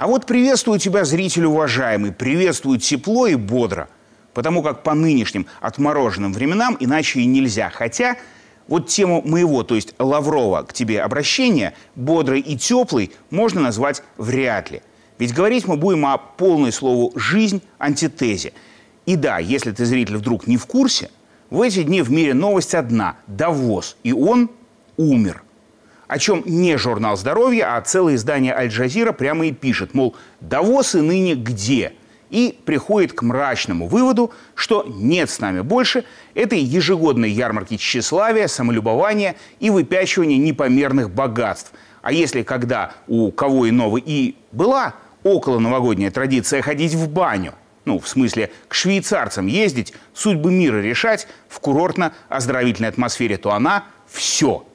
А вот приветствую тебя, зритель уважаемый, приветствую тепло и бодро, потому как по нынешним отмороженным временам иначе и нельзя. Хотя вот тему моего, то есть Лаврова, к тебе обращения, бодрый и теплый, можно назвать вряд ли. Ведь говорить мы будем о полной слову «жизнь» антитезе. И да, если ты, зритель, вдруг не в курсе, в эти дни в мире новость одна – Давос, и он умер – о чем не журнал здоровья, а целое издание «Аль-Джазира» прямо и пишет, мол, Давосы ныне где? И приходит к мрачному выводу, что нет с нами больше этой ежегодной ярмарки тщеславия, самолюбования и выпячивания непомерных богатств. А если когда у кого иного и была около новогодняя традиция ходить в баню, ну, в смысле, к швейцарцам ездить, судьбы мира решать в курортно-оздоровительной атмосфере, то она все –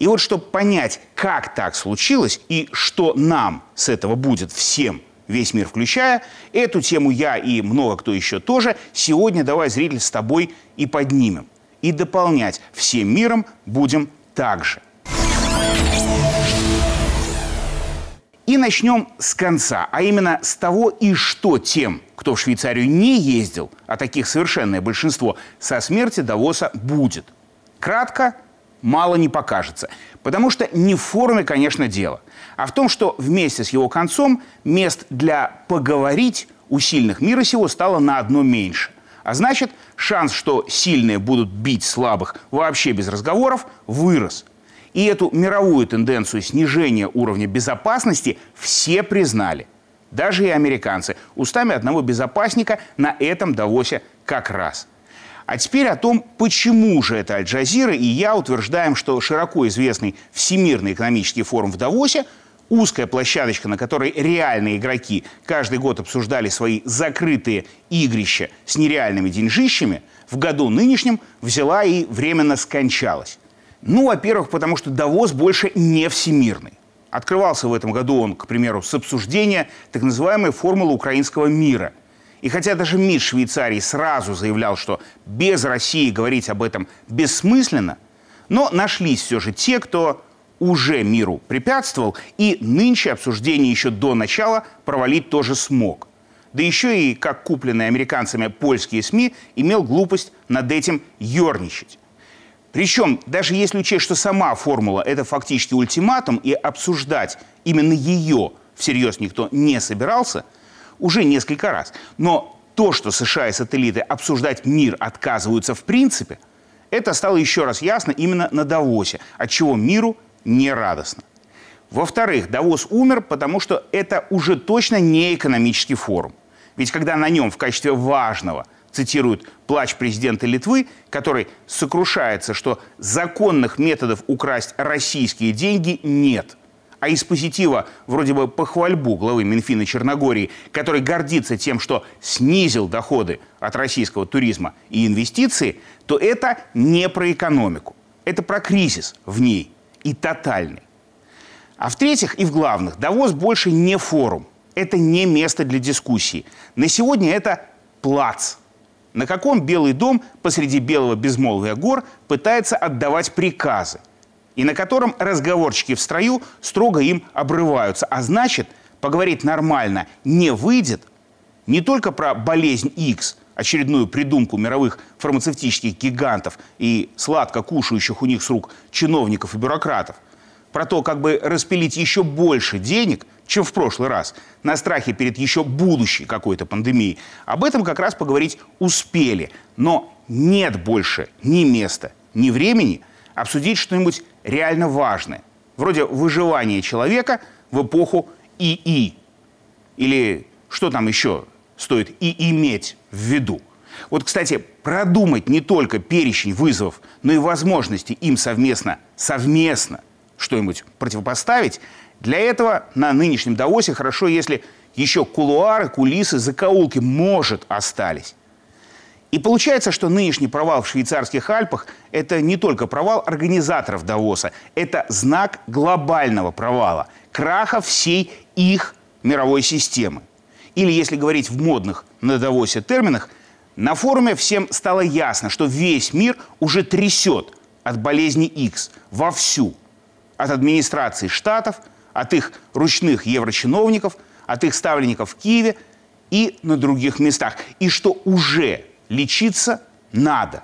и вот чтобы понять, как так случилось и что нам с этого будет всем, весь мир включая, эту тему я и много кто еще тоже сегодня, давай, зритель, с тобой и поднимем. И дополнять всем миром будем также. И начнем с конца, а именно с того и что тем, кто в Швейцарию не ездил, а таких совершенное большинство, со смерти Давоса будет. Кратко, мало не покажется. Потому что не в форуме, конечно, дело, а в том, что вместе с его концом мест для поговорить у сильных мира сего стало на одно меньше. А значит, шанс, что сильные будут бить слабых вообще без разговоров, вырос. И эту мировую тенденцию снижения уровня безопасности все признали. Даже и американцы. Устами одного безопасника на этом Давосе как раз – а теперь о том, почему же это Аль-Джазира и я утверждаем, что широко известный Всемирный экономический форум в Давосе узкая площадочка, на которой реальные игроки каждый год обсуждали свои закрытые игрища с нереальными деньжищами, в году нынешнем взяла и временно скончалась. Ну, во-первых, потому что Давос больше не всемирный. Открывался в этом году он, к примеру, с обсуждения так называемой формулы украинского мира – и хотя даже МИД Швейцарии сразу заявлял, что без России говорить об этом бессмысленно, но нашлись все же те, кто уже миру препятствовал, и нынче обсуждение еще до начала провалить тоже смог. Да еще и, как купленные американцами польские СМИ, имел глупость над этим ерничать. Причем, даже если учесть, что сама формула – это фактически ультиматум, и обсуждать именно ее всерьез никто не собирался – уже несколько раз. Но то, что США и сателлиты обсуждать мир отказываются в принципе, это стало еще раз ясно именно на Давосе, от чего миру не радостно. Во-вторых, Давос умер, потому что это уже точно не экономический форум. Ведь когда на нем в качестве важного цитируют плач президента Литвы, который сокрушается, что законных методов украсть российские деньги нет – а из позитива вроде бы похвальбу главы Минфина Черногории, который гордится тем, что снизил доходы от российского туризма и инвестиции, то это не про экономику. Это про кризис в ней и тотальный. А в-третьих и в главных, Давос больше не форум. Это не место для дискуссии. На сегодня это плац, на каком Белый дом посреди белого безмолвия гор пытается отдавать приказы – и на котором разговорчики в строю строго им обрываются. А значит, поговорить нормально не выйдет не только про болезнь X, очередную придумку мировых фармацевтических гигантов и сладко кушающих у них с рук чиновников и бюрократов, про то, как бы распилить еще больше денег, чем в прошлый раз, на страхе перед еще будущей какой-то пандемией. Об этом как раз поговорить успели. Но нет больше ни места, ни времени обсудить что-нибудь реально важное, вроде выживания человека в эпоху ИИ. Или что там еще стоит и иметь в виду. Вот, кстати, продумать не только перечень вызовов, но и возможности им совместно, совместно что-нибудь противопоставить, для этого на нынешнем Давосе хорошо, если еще кулуары, кулисы, закоулки, может, остались. И получается, что нынешний провал в швейцарских Альпах – это не только провал организаторов Давоса, это знак глобального провала, краха всей их мировой системы. Или, если говорить в модных на Давосе терминах, на форуме всем стало ясно, что весь мир уже трясет от болезни X вовсю. От администрации штатов, от их ручных еврочиновников, от их ставленников в Киеве и на других местах. И что уже лечиться надо.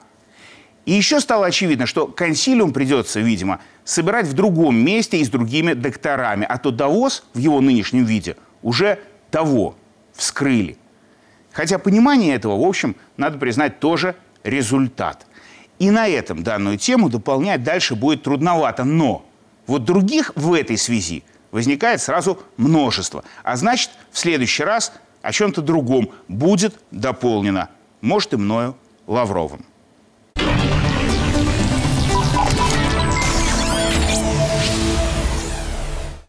И еще стало очевидно, что консилиум придется, видимо, собирать в другом месте и с другими докторами. А то Давос в его нынешнем виде уже того вскрыли. Хотя понимание этого, в общем, надо признать, тоже результат. И на этом данную тему дополнять дальше будет трудновато. Но вот других в этой связи возникает сразу множество. А значит, в следующий раз о чем-то другом будет дополнено. Может, и мною Лавровым.